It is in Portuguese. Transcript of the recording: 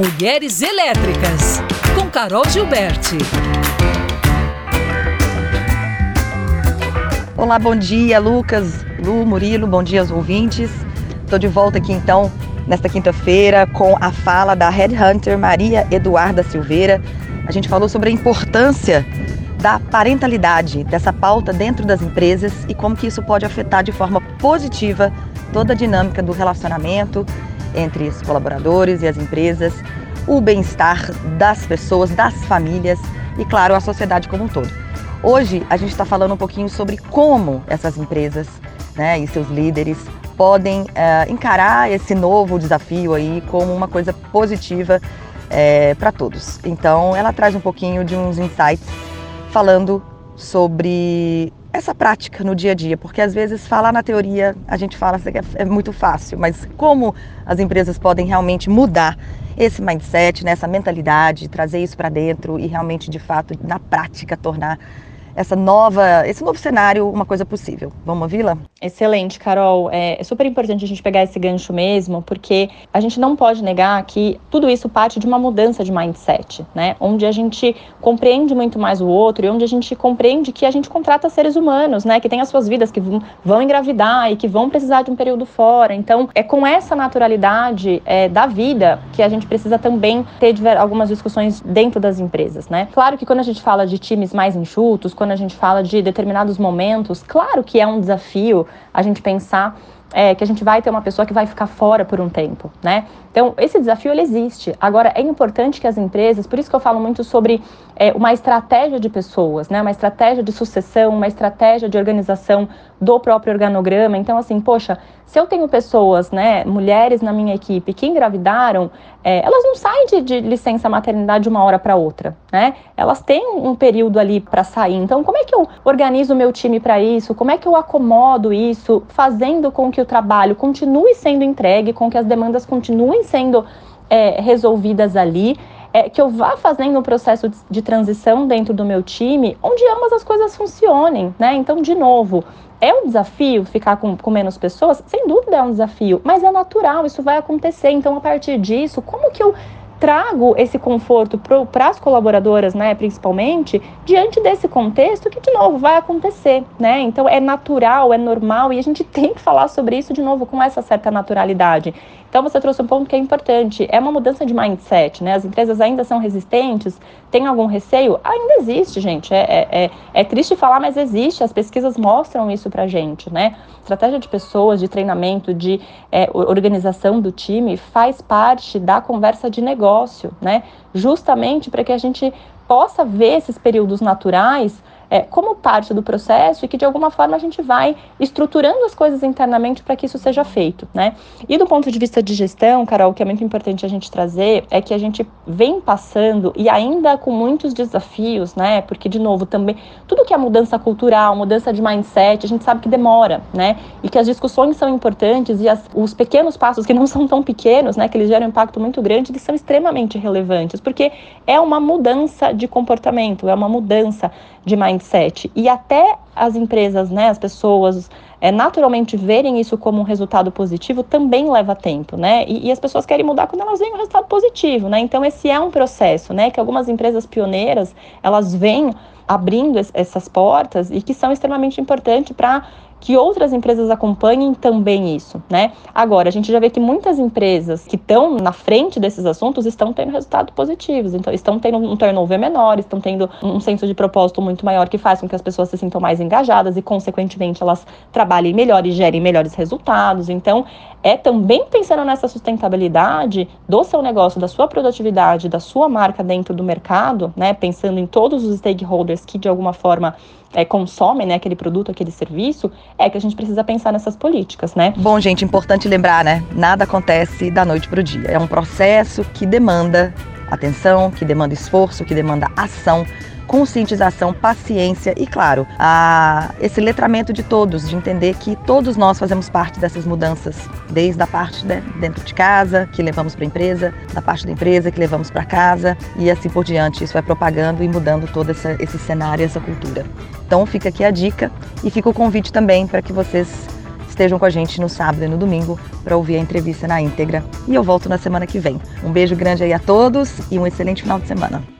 Mulheres Elétricas, com Carol Gilberti. Olá, bom dia, Lucas, Lu, Murilo, bom dia aos ouvintes. Estou de volta aqui então, nesta quinta-feira, com a fala da Headhunter Maria Eduarda Silveira. A gente falou sobre a importância da parentalidade, dessa pauta dentro das empresas e como que isso pode afetar de forma positiva toda a dinâmica do relacionamento entre os colaboradores e as empresas, o bem-estar das pessoas, das famílias e, claro, a sociedade como um todo. Hoje a gente está falando um pouquinho sobre como essas empresas né, e seus líderes podem uh, encarar esse novo desafio aí como uma coisa positiva uh, eh, para todos. Então, ela traz um pouquinho de uns insights falando sobre essa prática no dia a dia, porque às vezes falar na teoria a gente fala que é, muito fácil, mas como as empresas podem realmente mudar esse mindset, né, essa mentalidade, trazer isso para dentro e realmente de fato na prática tornar essa nova, esse novo cenário uma coisa possível. Vamos ouvi-la? Excelente, Carol. É, é super importante a gente pegar esse gancho mesmo, porque a gente não pode negar que tudo isso parte de uma mudança de mindset, né? Onde a gente compreende muito mais o outro e onde a gente compreende que a gente contrata seres humanos, né? Que têm as suas vidas, que vão engravidar e que vão precisar de um período fora. Então, é com essa naturalidade é, da vida que a gente precisa também ter algumas discussões dentro das empresas, né? Claro que quando a gente fala de times mais enxutos, quando a gente fala de determinados momentos, claro que é um desafio a gente pensar é, que a gente vai ter uma pessoa que vai ficar fora por um tempo, né? Então, esse desafio ele existe. Agora, é importante que as empresas, por isso que eu falo muito sobre é, uma estratégia de pessoas, né? Uma estratégia de sucessão, uma estratégia de organização do próprio organograma. Então, assim, poxa, se eu tenho pessoas, né, mulheres na minha equipe que engravidaram, é, elas não saem de, de, licença maternidade de uma hora para outra, né? Elas têm um período ali para sair. Então, como é que eu organizo o meu time para isso? Como é que eu acomodo isso, fazendo com que o trabalho continue sendo entregue, com que as demandas continuem sendo é, resolvidas ali? É, que eu vá fazendo um processo de, de transição dentro do meu time, onde ambas as coisas funcionem, né? Então, de novo, é um desafio ficar com, com menos pessoas? Sem dúvida é um desafio, mas é natural, isso vai acontecer. Então, a partir disso, como que eu trago esse conforto para as colaboradoras, né, principalmente, diante desse contexto que, de novo, vai acontecer, né? Então, é natural, é normal e a gente tem que falar sobre isso, de novo, com essa certa naturalidade. Então você trouxe um ponto que é importante, é uma mudança de mindset, né? As empresas ainda são resistentes, tem algum receio? Ainda existe, gente. É, é, é, é triste falar, mas existe. As pesquisas mostram isso pra gente, né? Estratégia de pessoas, de treinamento, de é, organização do time faz parte da conversa de negócio, né? Justamente para que a gente possa ver esses períodos naturais é, como parte do processo e que de alguma forma a gente vai estruturando as coisas internamente para que isso seja feito, né? E do ponto de vista de gestão, Carol, o que é muito importante a gente trazer é que a gente vem passando e ainda com muitos desafios, né? Porque de novo também tudo que é mudança cultural, mudança de mindset, a gente sabe que demora, né? E que as discussões são importantes e as, os pequenos passos que não são tão pequenos, né? Que eles geram um impacto muito grande, eles são extremamente relevantes, porque é uma mudança de comportamento, é uma mudança de mindset. E até as empresas, né, as pessoas é, naturalmente verem isso como um resultado positivo também leva tempo, né? E, e, as pessoas querem mudar quando elas veem um resultado positivo, né? Então esse é um processo, né? Que algumas empresas pioneiras elas vêm abrindo essas portas e que são extremamente importantes para que outras empresas acompanhem também isso, né? Agora, a gente já vê que muitas empresas que estão na frente desses assuntos estão tendo resultados positivos, então estão tendo um turnover menor, estão tendo um senso de propósito muito maior que faz com que as pessoas se sintam mais engajadas e, consequentemente, elas trabalhem melhor e gerem melhores resultados. Então, é também pensando nessa sustentabilidade do seu negócio, da sua produtividade, da sua marca dentro do mercado, né? Pensando em todos os stakeholders que, de alguma forma, é, consomem né, aquele produto, aquele serviço, é que a gente precisa pensar nessas políticas, né? Bom, gente, importante lembrar, né? Nada acontece da noite para o dia. É um processo que demanda atenção, que demanda esforço, que demanda ação conscientização, paciência e, claro, a, esse letramento de todos, de entender que todos nós fazemos parte dessas mudanças, desde a parte dentro de casa, que levamos para a empresa, da parte da empresa que levamos para casa e assim por diante. Isso vai propagando e mudando todo essa, esse cenário, essa cultura. Então fica aqui a dica e fica o convite também para que vocês estejam com a gente no sábado e no domingo para ouvir a entrevista na íntegra. E eu volto na semana que vem. Um beijo grande aí a todos e um excelente final de semana.